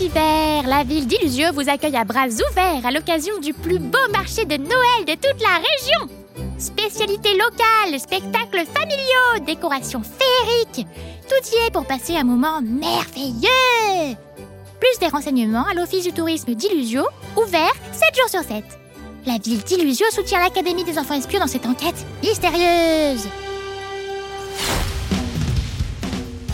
Hiver, la ville d'Illusio vous accueille à bras ouverts à l'occasion du plus beau marché de Noël de toute la région. Spécialités locales, spectacles familiaux, décorations féeriques. Tout y est pour passer un moment merveilleux. Plus des renseignements à l'Office du tourisme d'Illusio, ouvert 7 jours sur 7. La ville d'Illusio soutient l'Académie des enfants espions dans cette enquête mystérieuse.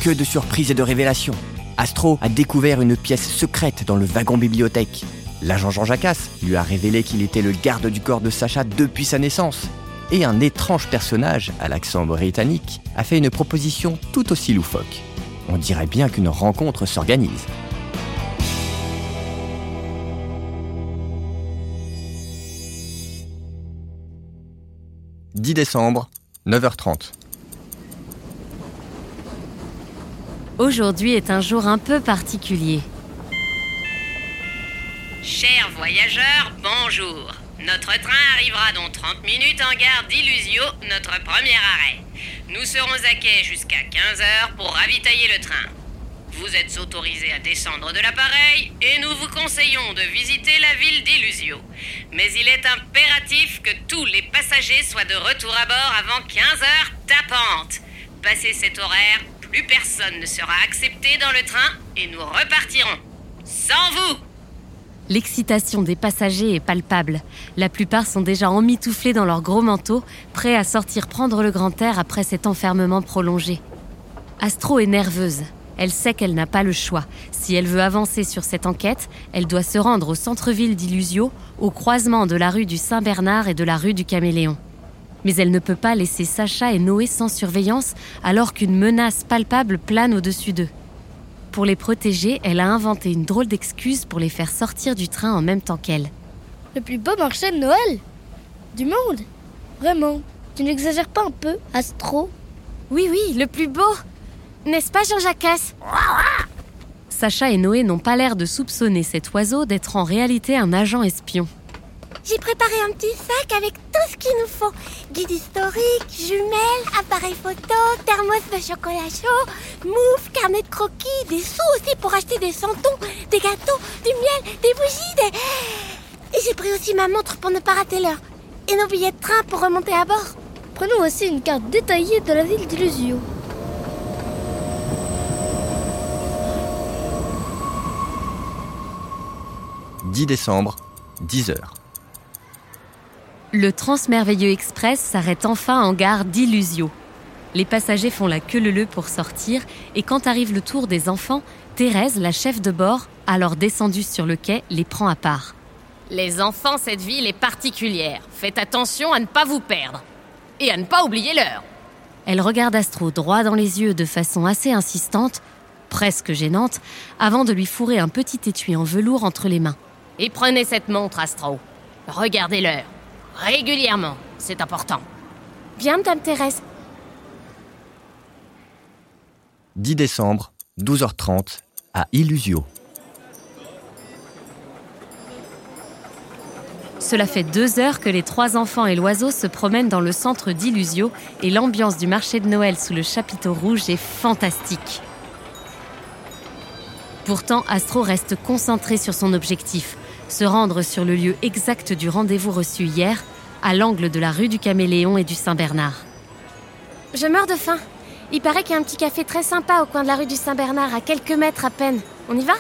Que de surprises et de révélations. Astro a découvert une pièce secrète dans le wagon bibliothèque. L'agent Jean Jacasse lui a révélé qu'il était le garde du corps de Sacha depuis sa naissance. Et un étrange personnage, à l'accent britannique, a fait une proposition tout aussi loufoque. On dirait bien qu'une rencontre s'organise. « 10 décembre, 9h30. Aujourd'hui est un jour un peu particulier. Chers voyageurs, bonjour. Notre train arrivera dans 30 minutes en gare d'Illusio, notre premier arrêt. Nous serons à quai jusqu'à 15h pour ravitailler le train. Vous êtes autorisés à descendre de l'appareil et nous vous conseillons de visiter la ville d'Illusio. Mais il est impératif que tous les passagers soient de retour à bord avant 15h tapantes. Passé cet horaire, plus personne ne sera accepté dans le train et nous repartirons. Sans vous L'excitation des passagers est palpable. La plupart sont déjà emmitouflés dans leurs gros manteaux, prêts à sortir prendre le grand air après cet enfermement prolongé. Astro est nerveuse. Elle sait qu'elle n'a pas le choix. Si elle veut avancer sur cette enquête, elle doit se rendre au centre-ville d'Illusio, au croisement de la rue du Saint-Bernard et de la rue du Caméléon. Mais elle ne peut pas laisser Sacha et Noé sans surveillance alors qu'une menace palpable plane au-dessus d'eux. Pour les protéger, elle a inventé une drôle d'excuse pour les faire sortir du train en même temps qu'elle. Le plus beau marché de Noël du monde Vraiment Tu n'exagères pas un peu, Astro? Oui, oui, le plus beau N'est-ce pas, Jean-Jacques Sacha et Noé n'ont pas l'air de soupçonner cet oiseau d'être en réalité un agent espion. J'ai préparé un petit sac avec tout ce qu'il nous faut. Guide historique, jumelles, appareil photo, thermos de chocolat chaud, mouffe, carnet de croquis, des sous aussi pour acheter des santons, des gâteaux, du miel, des bougies, des... Et j'ai pris aussi ma montre pour ne pas rater l'heure. Et nos billets de train pour remonter à bord. Prenons aussi une carte détaillée de la ville d'Illusio. « 10 décembre, 10h. Le Transmerveilleux Express s'arrête enfin en gare d'Illusio. Les passagers font la queue leu pour sortir et quand arrive le tour des enfants, Thérèse, la chef de bord, alors descendue sur le quai, les prend à part. Les enfants, cette ville est particulière. Faites attention à ne pas vous perdre. Et à ne pas oublier l'heure. Elle regarde Astro droit dans les yeux de façon assez insistante, presque gênante, avant de lui fourrer un petit étui en velours entre les mains. Et prenez cette montre, Astro. Regardez l'heure. Régulièrement, c'est important. Bien, Madame Thérèse. 10 décembre, 12h30, à Illusio. Cela fait deux heures que les trois enfants et l'oiseau se promènent dans le centre d'Illusio et l'ambiance du marché de Noël sous le chapiteau rouge est fantastique. Pourtant, Astro reste concentré sur son objectif, se rendre sur le lieu exact du rendez-vous reçu hier, à l'angle de la rue du Caméléon et du Saint-Bernard. Je meurs de faim. Il paraît qu'il y a un petit café très sympa au coin de la rue du Saint-Bernard, à quelques mètres à peine. On y va?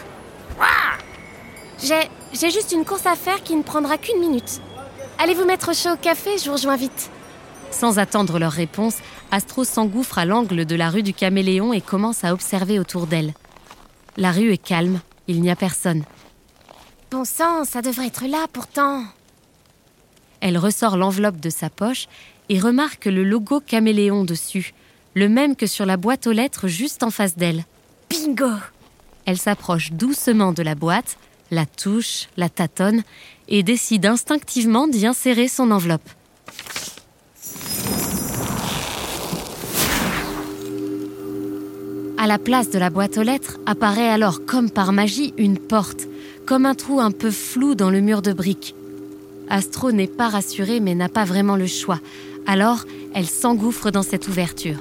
J'ai j'ai juste une course à faire qui ne prendra qu'une minute. Allez vous mettre chaud au café, je vous rejoins vite. Sans attendre leur réponse, Astro s'engouffre à l'angle de la rue du Caméléon et commence à observer autour d'elle. La rue est calme, il n'y a personne. Bon sang, ça devrait être là pourtant. Elle ressort l'enveloppe de sa poche et remarque le logo Caméléon dessus, le même que sur la boîte aux lettres juste en face d'elle. Bingo Elle s'approche doucement de la boîte, la touche, la tâtonne et décide instinctivement d'y insérer son enveloppe. À la place de la boîte aux lettres apparaît alors comme par magie une porte, comme un trou un peu flou dans le mur de briques. Astro n'est pas rassurée mais n'a pas vraiment le choix. Alors, elle s'engouffre dans cette ouverture.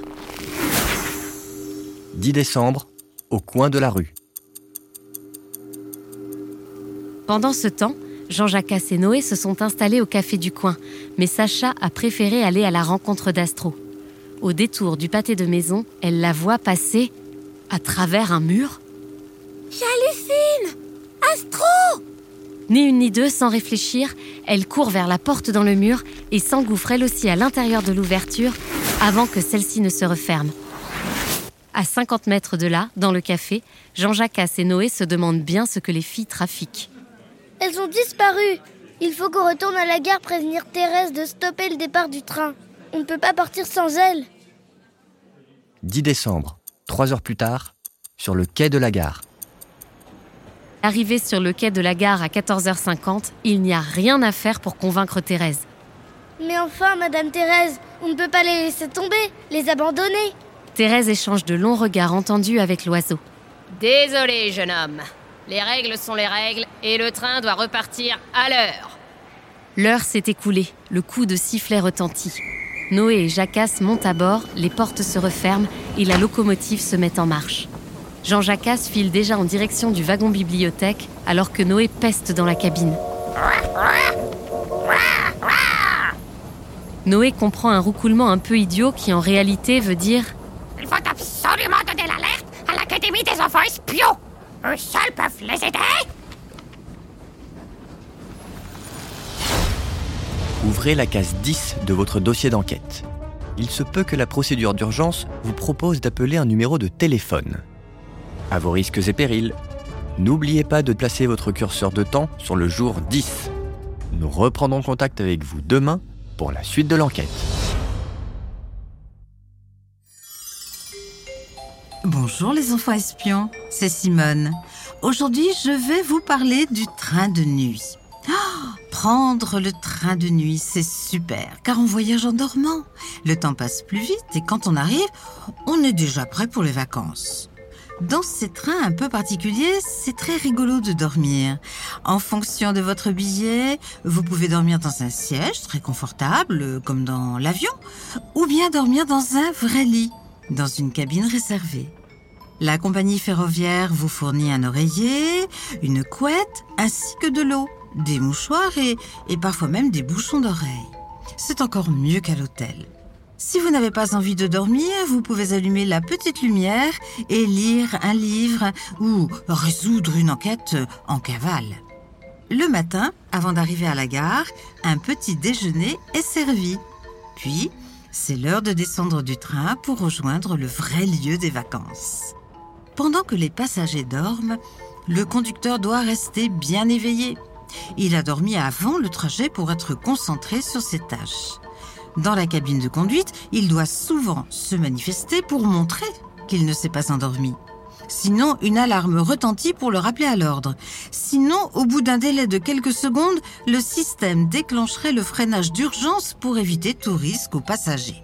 10 décembre, au coin de la rue. Pendant ce temps, Jean-Jacques et Noé se sont installés au café du coin, mais Sacha a préféré aller à la rencontre d'Astro. Au détour du pâté de maison, elle la voit passer à travers un mur J'hallucine Astro Ni une ni deux, sans réfléchir, elle court vers la porte dans le mur et s'engouffre elle aussi à l'intérieur de l'ouverture avant que celle-ci ne se referme. À 50 mètres de là, dans le café, Jean-Jacques et Noé se demandent bien ce que les filles trafiquent. Elles ont disparu Il faut qu'on retourne à la gare prévenir Thérèse de stopper le départ du train. On ne peut pas partir sans elle. 10 décembre, trois heures plus tard, sur le quai de la gare. Arrivé sur le quai de la gare à 14h50, il n'y a rien à faire pour convaincre Thérèse. Mais enfin, Madame Thérèse, on ne peut pas les laisser tomber, les abandonner. Thérèse échange de longs regards entendus avec l'oiseau. Désolé, jeune homme. Les règles sont les règles et le train doit repartir à l'heure. L'heure s'est écoulée, le coup de sifflet retentit. Noé et Jacasse montent à bord, les portes se referment et la locomotive se met en marche. Jean Jacasse file déjà en direction du wagon bibliothèque alors que Noé peste dans la cabine. Noé comprend un roucoulement un peu idiot qui en réalité veut dire Il faut absolument donner l'alerte à l'Académie des enfants espions. Eux seuls peuvent les aider. Ouvrez la case 10 de votre dossier d'enquête. Il se peut que la procédure d'urgence vous propose d'appeler un numéro de téléphone. À vos risques et périls, n'oubliez pas de placer votre curseur de temps sur le jour 10. Nous reprendrons contact avec vous demain pour la suite de l'enquête. Bonjour les enfants espions, c'est Simone. Aujourd'hui, je vais vous parler du train de nuit. Oh, prendre le train de nuit, c'est super, car on voyage en dormant. Le temps passe plus vite et quand on arrive, on est déjà prêt pour les vacances. Dans ces trains un peu particuliers, c'est très rigolo de dormir. En fonction de votre billet, vous pouvez dormir dans un siège très confortable, comme dans l'avion, ou bien dormir dans un vrai lit, dans une cabine réservée. La compagnie ferroviaire vous fournit un oreiller, une couette, ainsi que de l'eau, des mouchoirs et, parfois même des bouchons d'oreilles. C'est encore mieux qu'à l'hôtel. Si vous n'avez pas envie de dormir, vous pouvez allumer la petite lumière et lire un livre ou résoudre une enquête en cavale. Le matin, avant d'arriver à la gare, un petit déjeuner est servi. Puis, c'est l'heure de descendre du train pour rejoindre le vrai lieu des vacances. Pendant que les passagers dorment, le conducteur doit rester bien éveillé. Il a dormi avant le trajet pour être concentré sur ses tâches. Dans la cabine de conduite, il doit souvent se manifester pour montrer qu'il ne s'est pas endormi. Sinon, une alarme retentit pour le rappeler à l'ordre. Sinon, au bout d'un délai de quelques secondes, le système déclencherait le freinage d'urgence pour éviter tout risque aux passagers.